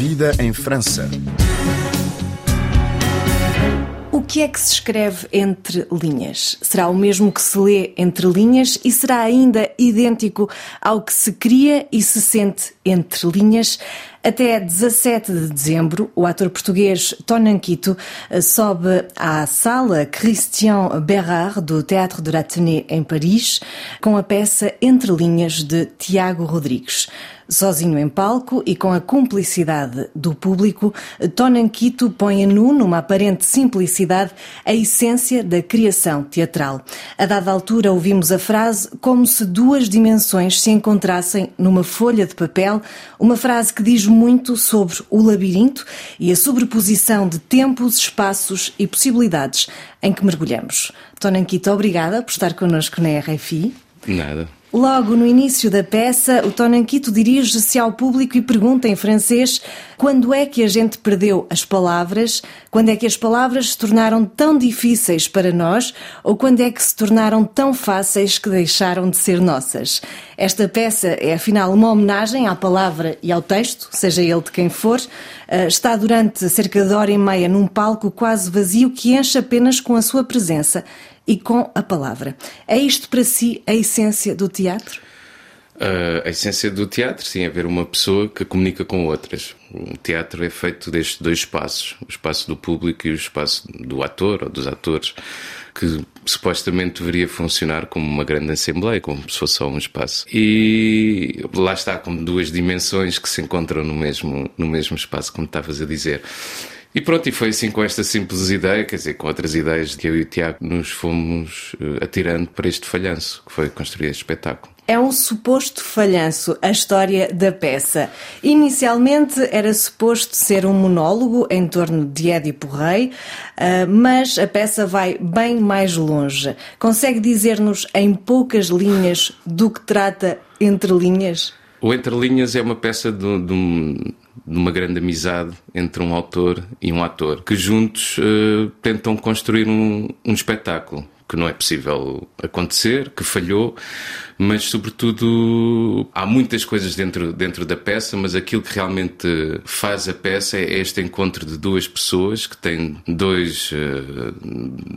Vida em França. O que é que se escreve entre linhas? Será o mesmo que se lê entre linhas e será ainda idêntico ao que se cria e se sente entre linhas? Até 17 de dezembro, o ator português Tonanquito eh, sobe à sala Christian Berard do Théâtre de l'Athénée em Paris com a peça Entre Linhas de Tiago Rodrigues. Sozinho em palco e com a cumplicidade do público, Tonanquito põe a nu, numa aparente simplicidade, a essência da criação teatral. A dada altura ouvimos a frase como se duas dimensões se encontrassem numa folha de papel, uma frase que diz muito sobre o labirinto e a sobreposição de tempos, espaços e possibilidades em que mergulhamos. Tonanquito, obrigada por estar connosco na RFI. Nada. Logo no início da peça, o Tonanquito dirige-se ao público e pergunta em francês quando é que a gente perdeu as palavras, quando é que as palavras se tornaram tão difíceis para nós ou quando é que se tornaram tão fáceis que deixaram de ser nossas. Esta peça é afinal uma homenagem à palavra e ao texto, seja ele de quem for. Eh, está durante cerca de hora e meia num palco quase vazio que enche apenas com a sua presença e com a palavra. É isto para si a essência do teatro? Uh, a essência do teatro, sim, é ver uma pessoa que comunica com outras. O teatro é feito destes dois espaços: o espaço do público e o espaço do ator ou dos atores, que supostamente deveria funcionar como uma grande assembleia, como se fosse só um espaço. E lá está, como duas dimensões que se encontram no mesmo, no mesmo espaço, como estavas a dizer. E pronto, e foi assim com esta simples ideia, quer dizer, com outras ideias que eu e o Tiago nos fomos uh, atirando para este falhanço, que foi construir este espetáculo. É um suposto falhanço a história da peça. Inicialmente era suposto ser um monólogo em torno de Édipo Rei, uh, mas a peça vai bem mais longe. Consegue dizer-nos em poucas linhas do que trata Entre Linhas? O Entre Linhas é uma peça de, de um de uma grande amizade entre um autor e um ator, que juntos uh, tentam construir um, um espetáculo que não é possível acontecer, que falhou, mas sobretudo há muitas coisas dentro, dentro da peça, mas aquilo que realmente faz a peça é este encontro de duas pessoas que têm dois, eh,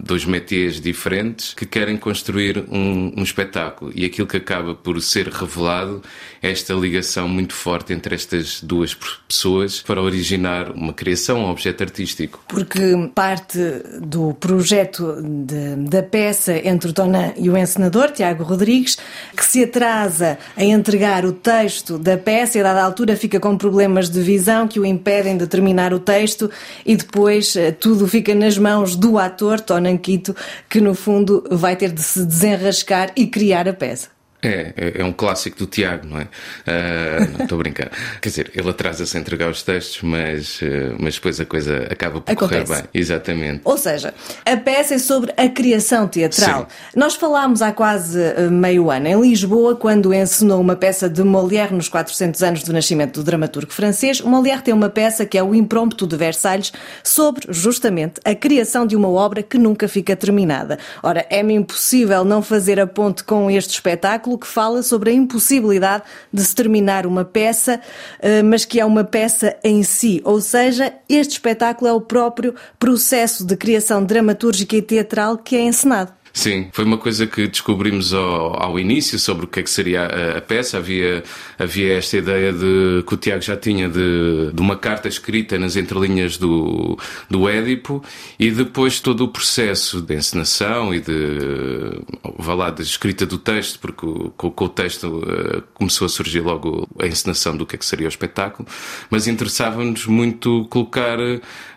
dois métiers diferentes que querem construir um, um espetáculo e aquilo que acaba por ser revelado é esta ligação muito forte entre estas duas pessoas para originar uma criação, um objeto artístico. Porque parte do projeto de, da peça entre o Dona e o encenador, Tiago Rodrigues, que se atrasa a entregar o texto da peça e a dada altura fica com problemas de visão que o impedem de terminar o texto e depois eh, tudo fica nas mãos do ator, Tonanquito, que no fundo vai ter de se desenrascar e criar a peça. É, é, é um clássico do Tiago, não é? Uh, não estou a brincar. Quer dizer, ele atrasa-se a entregar os textos, mas, uh, mas depois a coisa acaba por Acontece. correr bem. Exatamente. Ou seja, a peça é sobre a criação teatral. Sim. Nós falámos há quase uh, meio ano em Lisboa, quando encenou uma peça de Molière nos 400 anos do nascimento do dramaturgo francês. Molière tem uma peça que é o Impromptu de Versalhes, sobre justamente a criação de uma obra que nunca fica terminada. Ora, é-me impossível não fazer a ponte com este espetáculo que fala sobre a impossibilidade de se terminar uma peça, eh, mas que é uma peça em si. Ou seja, este espetáculo é o próprio processo de criação dramatúrgica e teatral que é encenado. Sim, foi uma coisa que descobrimos ao, ao início sobre o que é que seria a, a, peça. Havia, havia esta ideia de, que o Tiago já tinha de, de uma carta escrita nas entrelinhas do, do Édipo e depois todo o processo de encenação e de, vá lá, de escrita do texto, porque com, com o texto uh, começou a surgir logo a encenação do que é que seria o espetáculo, mas interessava-nos muito colocar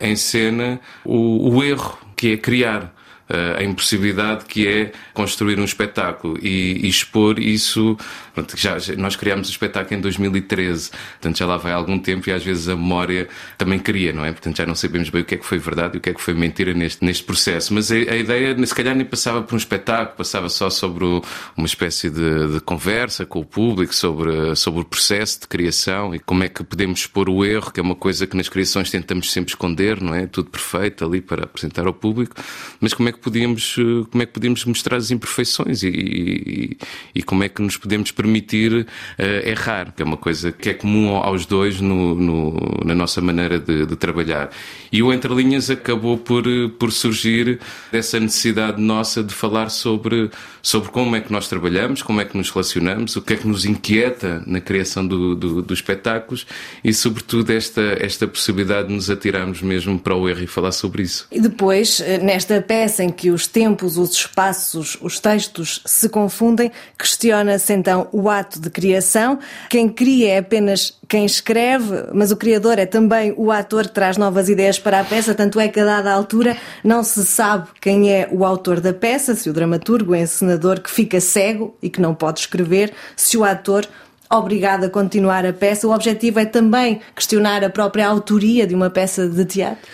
em cena o, o erro que é criar a impossibilidade que é construir um espetáculo e, e expor isso. Pronto, já, nós criámos o espetáculo em 2013, portanto já lá vai algum tempo e às vezes a memória também cria, não é? Portanto já não sabemos bem o que é que foi verdade e o que é que foi mentira neste, neste processo. Mas a, a ideia, se calhar, nem passava por um espetáculo, passava só sobre o, uma espécie de, de, conversa com o público sobre, sobre o processo de criação e como é que podemos expor o erro, que é uma coisa que nas criações tentamos sempre esconder, não é? Tudo perfeito ali para apresentar ao público, mas como é que podíamos, como é que podíamos mostrar as imperfeições e, e, e como é que nos podemos permitir uh, errar, que é uma coisa que é comum aos dois no, no, na nossa maneira de, de, trabalhar. E o Entre Linhas acabou por, por surgir dessa necessidade nossa de falar sobre, sobre como é que nós trabalhamos, como é que nos relacionamos, o que é que nos inquieta na criação do, do, dos espetáculos e, sobretudo, esta, esta possibilidade de nos atirarmos mesmo para o erro e falar sobre isso. E depois, eh, nesta peça em que os tempos, os espaços, os textos se confundem, questiona-se então o ato de criação. Quem cria é apenas quem escreve, mas o criador é também o ator que traz novas ideias para a peça, tanto é que a dada altura não se sabe quem é o autor da peça, se o dramaturgo, o encenador que fica cego e que não pode escrever, se o ator obrigado a continuar a peça. O objetivo é também questionar a própria autoria de uma peça de teatro?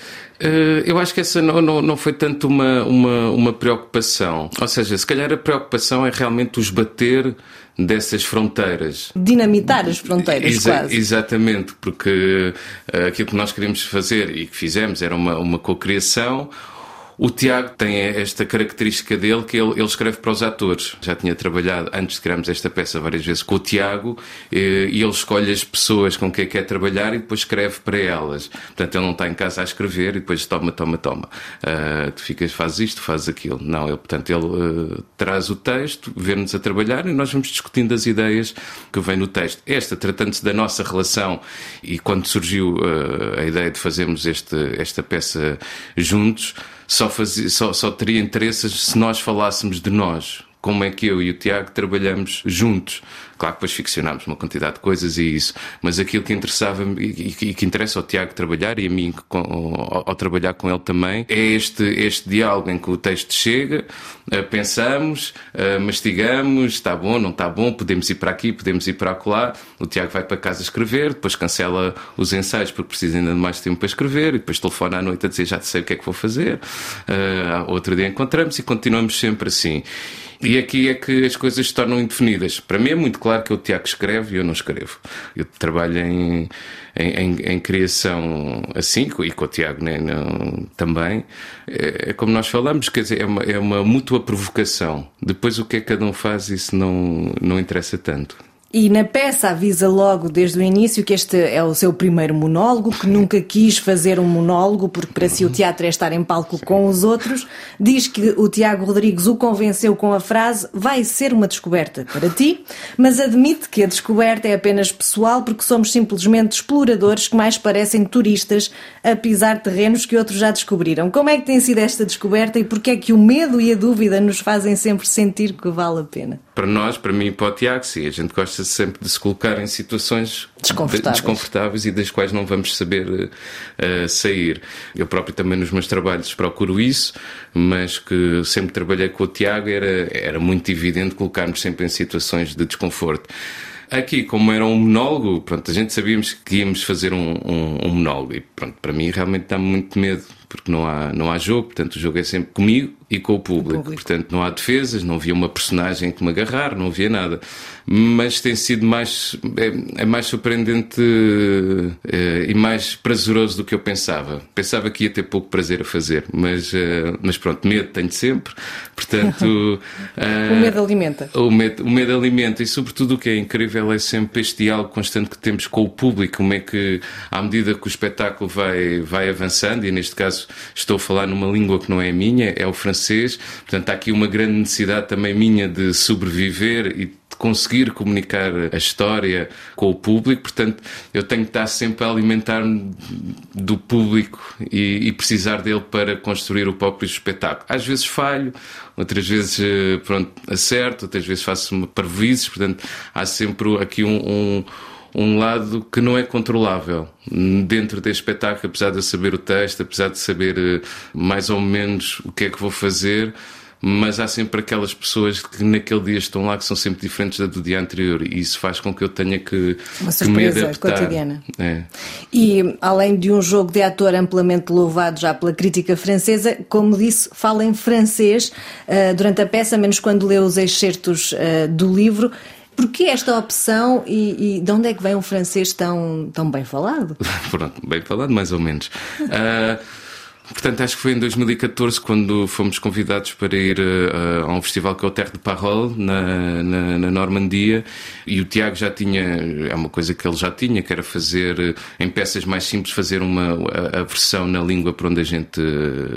Uh, eu acho que essa não, não, não foi tanto uma, uma, uma preocupação. Ou seja, se calhar a preocupação é realmente os bater dessas fronteiras. Dinamitar as fronteiras, Exa quase. Exatamente, porque uh, aquilo que nós queríamos fazer e que fizemos era uma, uma cocriação o Tiago tem esta característica dele que ele, ele, escreve para os atores. Já tinha trabalhado, antes de criarmos esta peça, várias vezes com o Tiago eh, e ele escolhe as pessoas com quem quer trabalhar e depois escreve para elas. Portanto, ele não está em casa a escrever e depois toma, toma, toma. Uh, tu ficas, fazes isto, fazes aquilo. Não, ele, portanto, ele uh, traz o texto, vê-nos a trabalhar e nós vamos discutindo as ideias que vêm no texto. Esta, tratando-se da nossa relação e quando surgiu uh, a ideia de fazermos este, esta peça juntos, só, fazia, só, só teria interesse se nós falássemos de nós. Como é que eu e o Tiago trabalhamos juntos? Claro que depois ficcionámos uma quantidade de coisas e isso, mas aquilo que interessava e, que interessa ao Tiago trabalhar e a mim ao, ao, trabalhar com ele também é este, este diálogo em que o texto chega, uh, pensamos, uh, mastigamos, está bom, não está bom, podemos ir para aqui, podemos ir para lá. O Tiago vai para casa escrever, depois cancela os ensaios porque precisa ainda de mais tempo para escrever, e depois telefona à noite a dizer já sei o que é que vou fazer. Uh, outro dia encontramos e continuamos sempre assim. E aqui é que as coisas se tornam indefinidas. Para mim é muito claro que o Tiago escreve e eu não escrevo. Eu trabalho em, em, em, em criação assim, e com o Tiago né, não, também. É, é, como nós falamos, quer dizer, é uma, é uma mútua provocação. Depois o que é que cada um faz, isso não, não interessa tanto. E na peça avisa logo desde o início que este é o seu primeiro monólogo, que nunca quis fazer um monólogo, porque para si o teatro é estar em palco com os outros. Diz que o Tiago Rodrigues o convenceu com a frase: vai ser uma descoberta para ti, mas admite que a descoberta é apenas pessoal, porque somos simplesmente exploradores que mais parecem turistas a pisar terrenos que outros já descobriram. Como é que tem sido esta descoberta e porquê é que o medo e a dúvida nos fazem sempre sentir que vale a pena? Para nós, para mim e para o Tiago, sim, a gente gosta sempre de se colocar em situações desconfortáveis, desconfortáveis e das quais não vamos saber uh, sair. Eu próprio também nos meus trabalhos procuro isso, mas que sempre trabalhei com o Tiago era, era muito evidente colocarmos sempre em situações de desconforto. Aqui, como era um monólogo, pronto, a gente sabíamos que íamos fazer um, um, um monólogo e pronto, para mim realmente dá muito medo porque não há, não há jogo, portanto o jogo é sempre comigo e com o público. o público. Portanto, não há defesas, não havia uma personagem que me agarrar, não havia nada. Mas tem sido mais, é, é mais surpreendente é, e mais prazeroso do que eu pensava. Pensava que ia ter pouco prazer a fazer, mas, é, mas pronto, medo tenho sempre. Portanto, o medo alimenta. O medo, o medo alimenta e, sobretudo, o que é incrível é sempre este diálogo constante que temos com o público. Como é que, à medida que o espetáculo vai, vai avançando, e neste caso estou a falar numa língua que não é minha, é o francês. Portanto, há aqui uma grande necessidade também minha de sobreviver e de conseguir comunicar a história com o público. Portanto, eu tenho que estar sempre a alimentar-me do público e, e, precisar dele para construir o próprio espetáculo. Às vezes falho, outras vezes eh, pronto, acerto, outras vezes faço parvoízes. Portanto, há sempre aqui um, um um lado que não é controlável dentro deste espetáculo, apesar de eu saber o texto, apesar de saber eh, mais ou menos o que é que vou fazer, mas há sempre aquelas pessoas que naquele dia estão lá que são sempre diferentes da do dia anterior e isso faz com que eu tenha que, Uma que me adaptar. cotidiana. É. E além de um jogo de ator amplamente louvado já pela crítica francesa, como disse, fala em francês uh, durante a peça, menos quando lê os excertos uh, do livro. Porquê esta opção e, e, de onde é que vem um francês tão, tão bem falado? Pronto, bem falado, mais ou menos. Uh, Portanto, acho que foi em 2014 quando fomos convidados para ir uh, a um festival que é o Terre de Parole, na, na, na, Normandia, e o Tiago já tinha, é uma coisa que ele já tinha, que era fazer, em peças mais simples, fazer uma, a, a versão na língua para onde a gente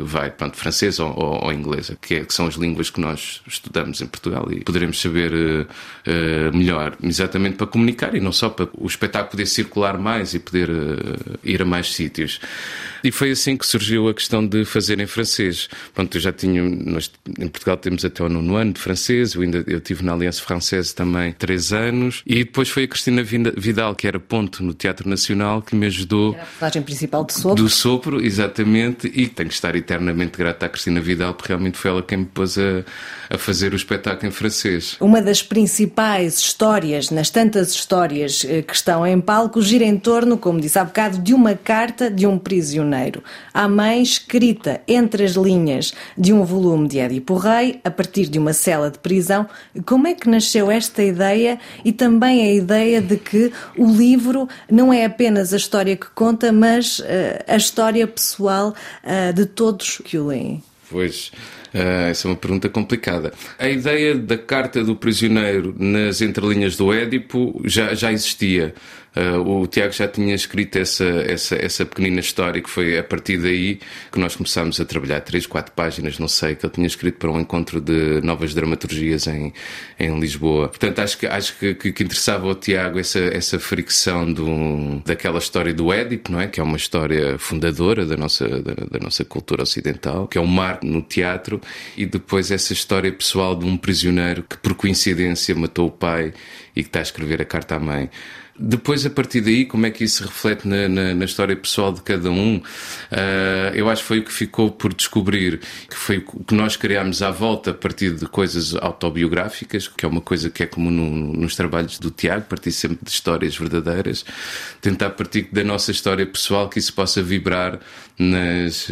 vai, pronto, francesa ou, ou, ou inglesa, que, é, que, são as línguas que nós estudamos em Portugal e poderemos saber uh, uh, melhor, exatamente para comunicar e não só para o espetáculo poder circular mais e poder ir a mais sítios. E foi assim que surgiu a questão de fazer em francês. Pronto, eu já tinha, nós em Portugal temos até o nono ano de francês, eu ainda eu tive na Aliança Francesa também três anos, e depois foi a Cristina Vidal, que era ponto no Teatro Nacional, que me ajudou. Era a personagem principal do Sopro. Do Sopro, exatamente, e tenho que estar eternamente grata à Cristina Vidal, porque realmente foi ela quem me pôs a, a fazer o espetáculo em francês. Uma das principais histórias, nas tantas histórias eh, que estão em palco, gira em torno, como disse há bocado, de uma carta de um prisioneiro. A mãe escrita entre as linhas de um volume de Édipo Rei, a partir de uma cela de prisão. Como é que nasceu esta ideia e também a ideia de que o livro não é apenas a história que conta, mas uh, a história pessoal uh, de todos que o leem? Pois. Uh, essa é uma pergunta complicada. A ideia da carta do prisioneiro nas entrelinhas do Édipo já, já existia. Uh, o Tiago já tinha escrito essa, essa, essa pequenina história que foi a partir daí que nós começámos a trabalhar três, quatro páginas, não sei, que ele tinha escrito para um encontro de novas dramaturgias em, em Lisboa. Portanto, acho que, acho que, que, interessava ao Tiago essa, essa fricção daquela história do Édipo, não é? Que é uma história fundadora da nossa, da, da nossa cultura ocidental, que é um marco no teatro, e depois essa história pessoal de um prisioneiro que, por coincidência, matou o pai e que está a escrever a carta à mãe. Depois, a partir daí, como é que isso se reflete na, na, na história pessoal de cada um? Uh, eu acho que foi o que ficou por descobrir, que foi o que nós criámos à volta a partir de coisas autobiográficas, que é uma coisa que é comum no, nos trabalhos do Tiago, partir sempre de histórias verdadeiras, tentar partir da nossa história pessoal que isso possa vibrar nas,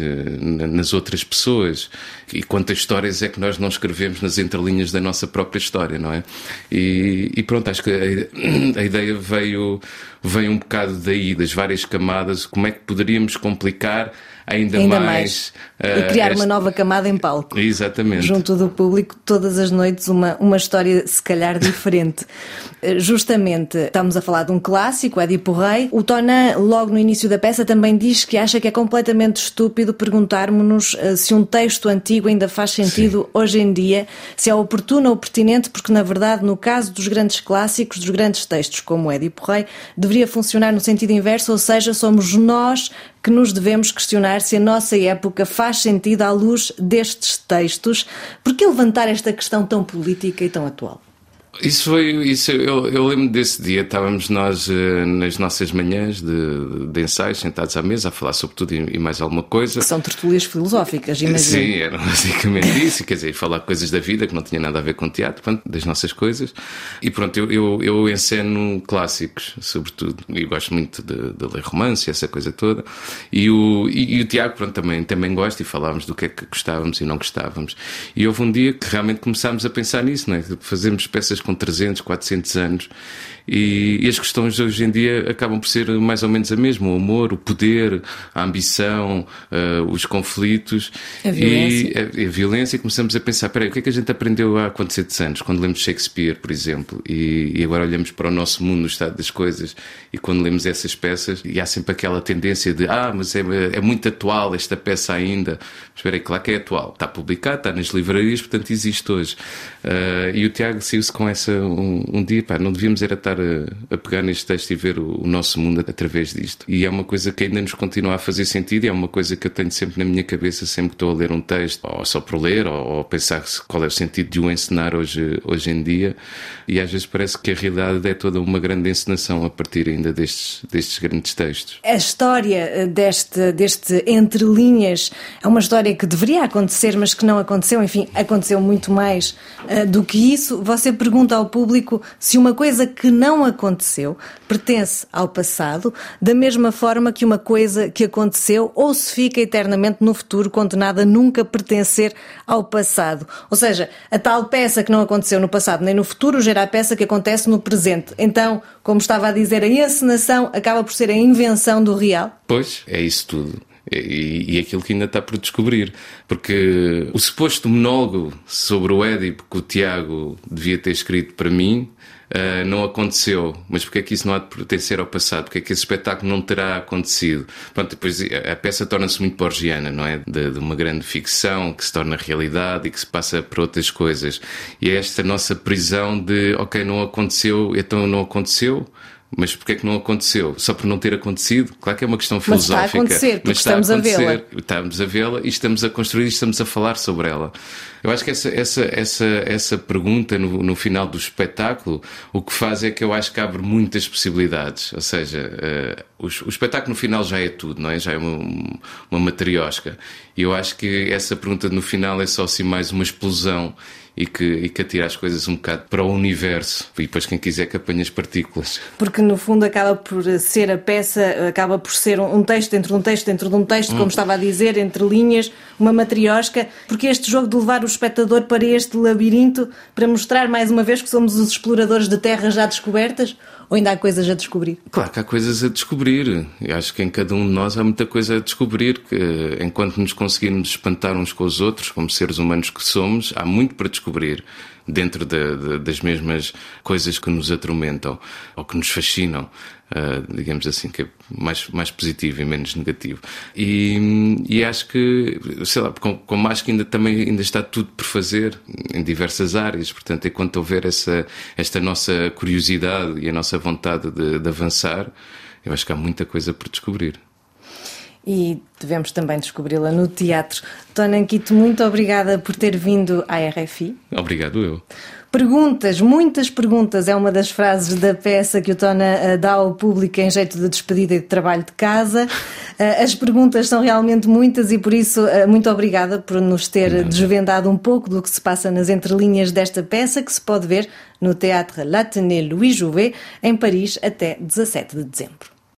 nas outras pessoas. E quantas histórias é que nós não escrevemos nas entrelinhas da nossa própria história, não é? E, e pronto, acho que a, a ideia veio veio um bocado daí, das várias camadas, como é que poderíamos complicar ainda, ainda mais. mais. Uh, e criar esta... uma nova camada em palco. Exatamente. Junto do público, todas as noites, uma, uma história se calhar diferente. Eh, justamente, estamos a falar de um clássico, Édipo Rei. O Tonan, logo no início da peça, também diz que acha que é completamente estúpido perguntarmos-nos uh, se um texto antigo ainda faz sentido Sim. hoje em dia, se é oportuno ou pertinente, porque na verdade, no caso dos grandes clássicos, dos grandes textos como Édipo Rei, deveria funcionar no sentido inverso, ou seja, somos nós que nos devemos questionar se a nossa época faz sentido à luz destes textos. Por que levantar esta questão tão política e tão atual? Isso foi, isso, eu, eu lembro desse dia, estávamos nós uh, nas nossas manhãs de, de ensaios, sentados à mesa, a falar sobre tudo e, e mais alguma coisa. Que são tertúlias filosóficas, imagino. Sim, era basicamente isso, quer dizer, falar coisas da vida que não tinha nada a ver com teatro, pronto, das nossas coisas. E pronto, eu, eu, eu enceno clássicos, sobretudo, e gosto muito de, de ler romance, essa coisa toda. E o, e, e, o Tiago, pronto, também, também gosta e falávamos do que é que gostávamos e não gostávamos. E houve um dia que realmente começámos a pensar nisso, não é? Fazermos peças com 300, 400 anos. E, e, as questões hoje em dia acabam por ser mais ou menos a mesma: o amor, o poder, a ambição, uh, os conflitos a violência. e a, a, violência. E começamos a pensar: peraí, o que é que a gente aprendeu há 400 anos, quando lemos Shakespeare, por exemplo, e, e, agora olhamos para o nosso mundo, no estado das coisas, e quando lemos essas peças, e há sempre aquela tendência de: ah, mas é, é muito atual esta peça ainda. Mas espera aí, claro que é atual. Está publicado, está nas livrarias, portanto existe hoje. Uh, e o Tiago saiu-se com essa um, um dia, pá, não devíamos era estar a, a, pegar neste texto e ver o, o, nosso mundo através disto. E é uma coisa que ainda nos continua a fazer sentido, e é uma coisa que eu tenho sempre na minha cabeça, sempre que estou a ler um texto, ou só por ler, ou, ou pensar qual é o sentido de o encenar hoje, hoje em dia. E às vezes parece que a realidade é toda uma grande encenação a partir ainda destes, destes grandes textos. A história eh, deste, deste Entre Linhas é uma história que deveria acontecer, mas que não aconteceu. Enfim, aconteceu muito mais uh, do que isso. Você pergunta ao público se uma coisa que não aconteceu pertence ao passado, da mesma forma que uma coisa que aconteceu ou se fica eternamente no futuro, condenada a nunca pertencer ao passado. Ou seja, a tal peça que não aconteceu no passado nem no futuro gera a peça que acontece no presente. Então, como estava a dizer, a encenação acaba por ser a invenção do real? Pois, é isso tudo. E, e aquilo que ainda está por descobrir. Porque o suposto monólogo sobre o Édipo que o Tiago devia ter escrito para mim Uh, não aconteceu. Mas porque é que isso não há de pertencer ao passado? Porque é que esse espetáculo não terá acontecido? Pronto, depois a peça torna-se muito borgiana, não é? De, de, uma grande ficção que se torna realidade e que se passa por outras coisas. E é esta nossa prisão de, ok, não aconteceu, então não aconteceu. Mas porquê é que não aconteceu? Só por não ter acontecido? Claro que é uma questão filosófica. Mas está a acontecer, mas estamos a, a vê-la. Estamos a vê-la e estamos a construir e estamos a falar sobre ela. Eu acho que essa, essa, essa, essa pergunta no, no final do espetáculo o que faz é que eu acho que abre muitas possibilidades. Ou seja, uh, o, o, espetáculo no final já é tudo, não é? Já é uma, uma matriosca. E eu acho que essa pergunta no final é só assim mais uma explosão e que, e que atira as coisas um bocado para o universo. E depois quem quiser que apanhe as partículas. Porque no fundo acaba por ser a peça, acaba por ser um texto dentro de um texto dentro de um texto, hum. como estava a dizer, entre linhas, uma matriosca. Porque este jogo de levar o espectador para este labirinto para mostrar mais uma vez que somos os exploradores de terras já descobertas? Ou ainda há coisas a descobrir? Claro que há coisas a descobrir. Eu acho que em cada um de nós há muita coisa a descobrir. Que enquanto nos conseguirmos espantar uns com os outros, como seres humanos que somos, há muito para descobrir dentro de, de, das mesmas coisas que nos atormentam ou que nos fascinam, uh, digamos assim, que é mais, mais positivo e menos negativo. E, e acho que, sei lá, com, com acho que ainda também ainda está tudo por fazer em diversas áreas, portanto, enquanto houver essa, esta nossa curiosidade e a nossa vontade de, de avançar, eu acho que há muita coisa por descobrir e devemos também descobri-la no teatro. Tona Anquito, muito obrigada por ter vindo à RFI. Obrigado eu. Perguntas, muitas perguntas, é uma das frases da peça que o Tona eh, dá ao público em jeito de despedida e de trabalho de casa. Eh, as perguntas são realmente muitas e por isso eh, muito obrigada por nos ter desvendado um pouco do que se passa nas entrelinhas desta peça que se pode ver no Teatro Latiné Louis Jouvet em Paris até 17 de dezembro.